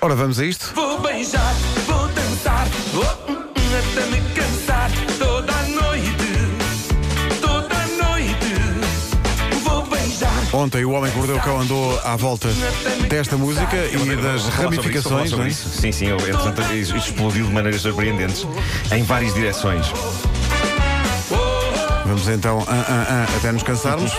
Ora, vamos a isto? Vou beijar, vou dançar, vou hum, hum, até me cansar toda a noite, toda a noite. Vou beijar. Ontem o Homem que Mordeu o Cão andou à volta desta música e das ramificações, não é? Sim, sim, eu, entretanto, isso explodiu de maneiras surpreendentes em várias direções. Vamos então ah, ah, ah, até nos cansarmos.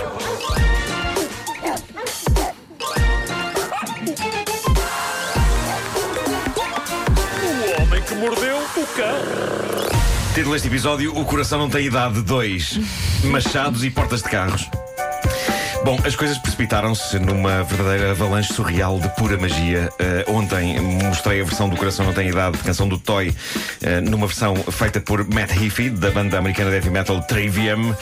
Título deste episódio: O coração não tem idade 2. Machados e portas de carros. Bom, as coisas precipitaram-se numa verdadeira avalanche surreal de pura magia. Uh, ontem mostrei a versão do Coração Não Tem Idade, canção do Toy, uh, numa versão feita por Matt Heafy, da banda americana heavy metal Trivium.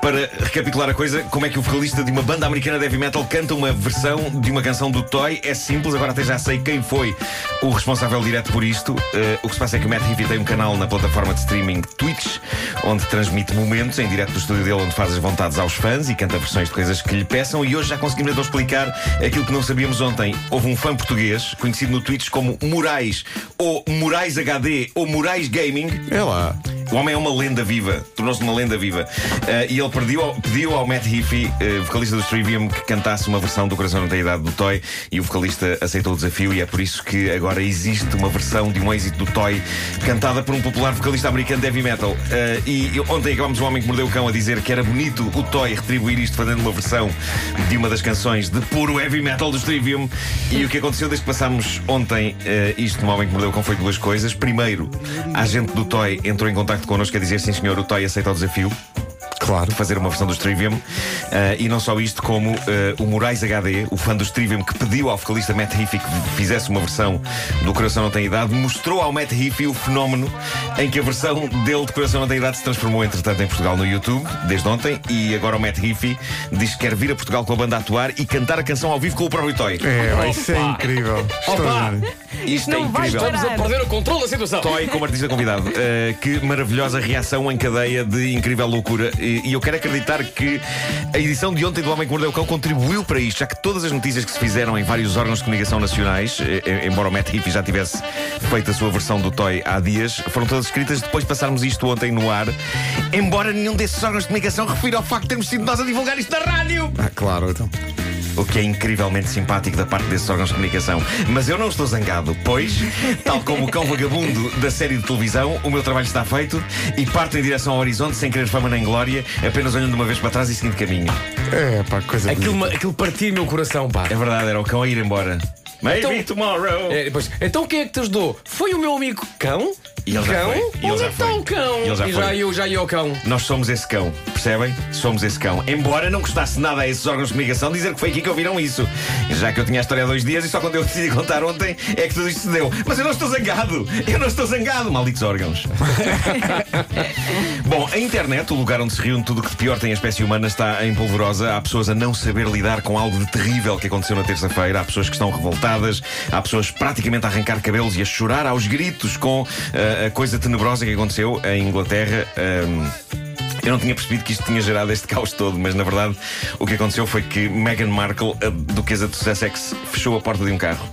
Para recapitular a coisa, como é que o vocalista de uma banda americana heavy metal canta uma versão de uma canção do Toy? É simples, agora até já sei quem foi o responsável direto por isto. Uh, o que se passa é que o Matt Heafy tem um canal na plataforma de streaming Twitch, onde transmite momentos em direto do estúdio dele, onde faz as vontades aos fãs e canta versões de coisas que lhe peçam e hoje já conseguimos então explicar aquilo que não sabíamos ontem. Houve um fã português, conhecido no Twitch como Moraes, ou Moraes HD, ou Moraes Gaming. É lá. O homem é uma lenda viva, tornou-se uma lenda viva. Uh, e ele pediu ao, pediu ao Matt Heafy, uh, vocalista do Trivium, que cantasse uma versão do Coração Tem Idade do Toy. E o vocalista aceitou o desafio, e é por isso que agora existe uma versão de um êxito do Toy cantada por um popular vocalista americano de heavy metal. Uh, e ontem acabámos o homem que mordeu o cão a dizer que era bonito o Toy retribuir isto fazendo uma versão de uma das canções de puro heavy metal do Trivium. E o que aconteceu desde que passámos ontem isto no homem que mordeu o cão foi duas coisas. Primeiro, a gente do Toy entrou em contacto connosco a dizer sim senhor, o Toy aceita o desafio. Claro. Fazer uma versão do Trivium. Uh, e não só isto, como uh, o Moraes HD, o fã do Trivium, que pediu ao vocalista Matt Heafy que fizesse uma versão do Coração Não Tem Idade, mostrou ao Matt Heafy o fenómeno em que a versão dele de Coração Não Tem Idade se transformou, entretanto, em Portugal no YouTube, desde ontem. E agora o Matt Heafy diz que quer vir a Portugal com a banda a atuar e cantar a canção ao vivo com o próprio Toy. É, isso é incrível. Extraordinário. Isto é não vai incrível. Estamos a perder o controle da situação. Toy como artista convidado. Uh, que maravilhosa reação em cadeia de incrível loucura. E, e eu quero acreditar que a edição de ontem do Homem que Mordeu o Cão contribuiu para isto, já que todas as notícias que se fizeram em vários órgãos de comunicação nacionais, eh, eh, embora o Matt Heafy já tivesse feito a sua versão do Toy há dias, foram todas escritas depois de passarmos isto ontem no ar. Embora nenhum desses órgãos de comunicação refira ao facto de termos sido nós a divulgar isto na rádio. Ah, claro, então. O que é incrivelmente simpático da parte desses órgãos de comunicação. Mas eu não estou zangado, pois, tal como o cão vagabundo da série de televisão, o meu trabalho está feito e parto em direção ao horizonte sem querer fama nem glória, apenas olhando uma vez para trás e seguindo caminho. É, pá, coisa Aquilo, aquilo partiu meu coração, pá. É verdade, era o cão a ir embora. Maybe Então- tomorrow. É, depois, então quem é que te ajudou? Foi o meu amigo cão? E ele já cão? foi. E ele Onde já é está foi. o cão? E ele já e foi. já eu, já eu o cão. Nós somos esse cão, percebem? Somos esse cão. Embora não gostasse nada a esses órgãos de comunicação dizer que foi aqui que ouviram isso. Já que eu tinha a história há dois dias e só quando eu decidi contar ontem é que tudo isto se deu. Mas eu não estou zangado! Eu não estou zangado, malditos órgãos. Bom, a internet, o lugar onde se reúne tudo o que de pior tem a espécie humana, está em polvorosa. Há pessoas a não saber lidar com algo de terrível que aconteceu na terça-feira. Há pessoas que estão revoltadas. Há pessoas praticamente a arrancar cabelos e a chorar aos gritos com ah, a coisa tenebrosa que aconteceu em Inglaterra. Ahm, eu não tinha percebido que isto tinha gerado este caos todo, mas na verdade o que aconteceu foi que Meghan Markle, a duquesa de Sussex, fechou a porta de um carro.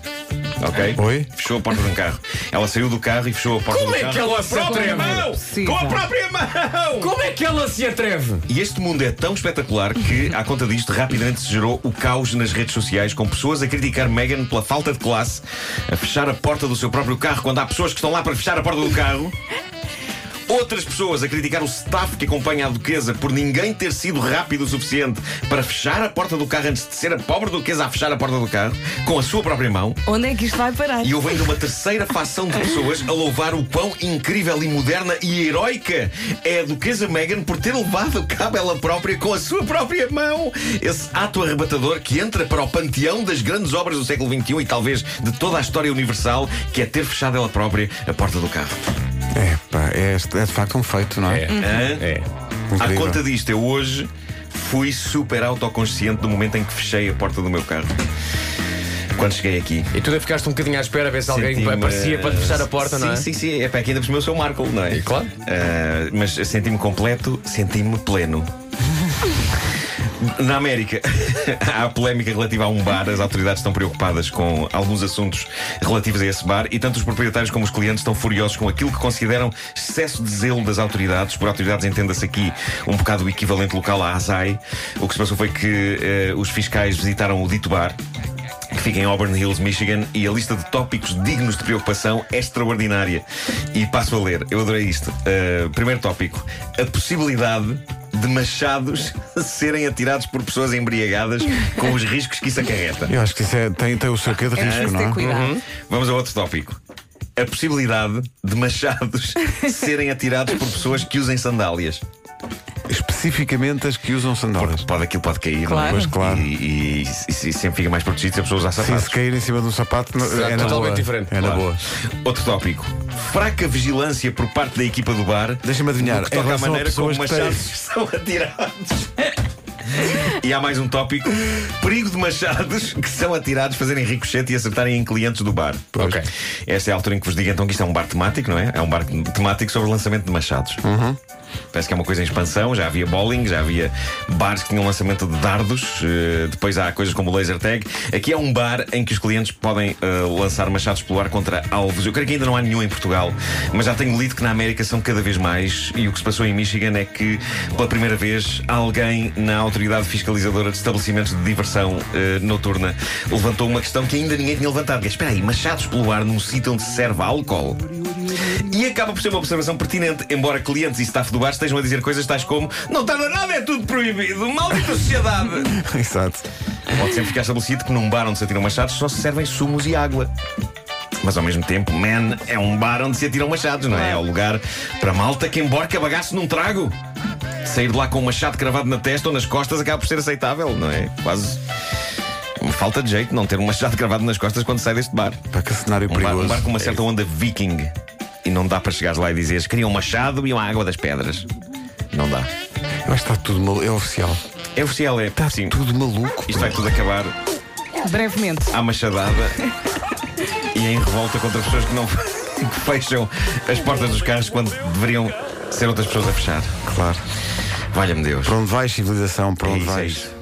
Ok? Oi? Fechou a porta de um carro. Ela saiu do carro e fechou a porta Como do é carro. que ela com a se própria atreve? mão! Sim, Com a própria mão! Como é que ela se atreve? E este mundo é tão espetacular que, à conta disto, rapidamente se gerou o caos nas redes sociais, com pessoas a criticar Meghan pela falta de classe, a fechar a porta do seu próprio carro quando há pessoas que estão lá para fechar a porta do carro. Outras pessoas a criticar o staff que acompanha a duquesa por ninguém ter sido rápido o suficiente para fechar a porta do carro antes de ser a pobre duquesa a fechar a porta do carro com a sua própria mão. Onde é que isto vai parar? E houve ainda uma terceira facção de pessoas a louvar o quão incrível e moderna e heroica é a Duquesa Meghan por ter levado a cabo ela própria com a sua própria mão. Esse ato arrebatador que entra para o panteão das grandes obras do século XXI e talvez de toda a história universal, que é ter fechado ela própria a porta do carro. É, pá, é, é de facto um feito, não é? Hã? É. À Incrível. conta disto, eu hoje fui super autoconsciente do momento em que fechei a porta do meu carro. Quando cheguei aqui. E tu ainda ficaste um bocadinho à espera a ver se alguém Senti-me, aparecia para te fechar a porta, sim, não é? Sim, sim, é para que ainda por cima eu sou o Marco, não é? E claro. Ah, mas senti-me completo, senti-me pleno. Na América, há polémica relativa a um bar. As autoridades estão preocupadas com alguns assuntos relativos a esse bar e tanto os proprietários como os clientes estão furiosos com aquilo que consideram excesso de zelo das autoridades. Por autoridades, entenda-se aqui um bocado o equivalente local à ASAI. O que se passou foi que eh, os fiscais visitaram o dito bar que fica em Auburn Hills, Michigan, e a lista de tópicos dignos de preocupação é extraordinária. E passo a ler, eu adorei isto. Uh, primeiro tópico: a possibilidade de machados serem atirados por pessoas embriagadas com os riscos que isso acarreta. Eu acho que isso é, tem, tem o seu quê de risco, preciso não é? cuidado. Vamos a outro tópico. A possibilidade de machados serem atirados por pessoas que usem sandálias. Especificamente as que usam sandálias. Pode, aquilo pode cair, não é? Claro. Pois, claro. E, e- e- e sempre fica mais protegido se a pessoa usar Sim, sapatos. se cair em cima de um sapato, não- é na totalmente boa. diferente. É na Claro. boa. Outro tópico. Fraca vigilância por parte da equipa do bar. Deixa-me adivinhar, toca relação a maneira como machados são atirados. E há mais um tópico: perigo de machados que são atirados, fazerem ricochete e acertarem em clientes do bar. Ok. Esta é a altura em que vos digo então que isto é um bar temático, não é? É um bar temático sobre o lançamento de machados. Parece que é uma coisa em expansão. Já havia bowling, já havia bares que tinham lançamento de dardos. eh, depois há coisas como o laser tag. Aqui é um bar em que os clientes podem eh, lançar machados pelo ar contra alvos. Eu creio que ainda não há nenhum em Portugal, mas já tenho lido que na América são cada vez mais. E o que se passou em Michigan é que, pela primeira vez, alguém na autoridade fiscalizadora de estabelecimentos de diversão eh, noturna levantou uma questão que ainda ninguém tinha levantado. Que é, Espera aí, machados pelo ar num sítio onde se serve álcool? E acaba por ser uma observação pertinente, embora clientes e staff do bar estejam a dizer coisas tais como não tarda nada, é tudo proibido, maldita sociedade. Exato. Pode sempre ficar estabelecido que num bar onde se atiram machados só se servem sumos e água. Mas ao mesmo tempo, man, é um bar onde se atiram machados, não é? É o lugar para malta que emborca bagaço num trago. Sair de lá com um machado cravado na testa ou nas costas acaba por ser aceitável, não é? Quase. Uma falta de jeito não ter um machado cravado nas costas quando sai deste bar. Para que cenário Um bar, perigoso. um bar com uma certa onda viking. E não dá para chegares lá e dizeres queriam um machado e uma água das pedras. Não dá. Eu acho que está tudo maluco. É oficial. É oficial, é. Está sim. tudo maluco. Isto vai tudo acabar Brevemente. à machadada e em revolta contra pessoas que não que fecham as portas dos carros quando deveriam ser outras pessoas a fechar. Claro. Valha-me Deus. Para onde vai civilização? Para É onde isso, é vais? isso.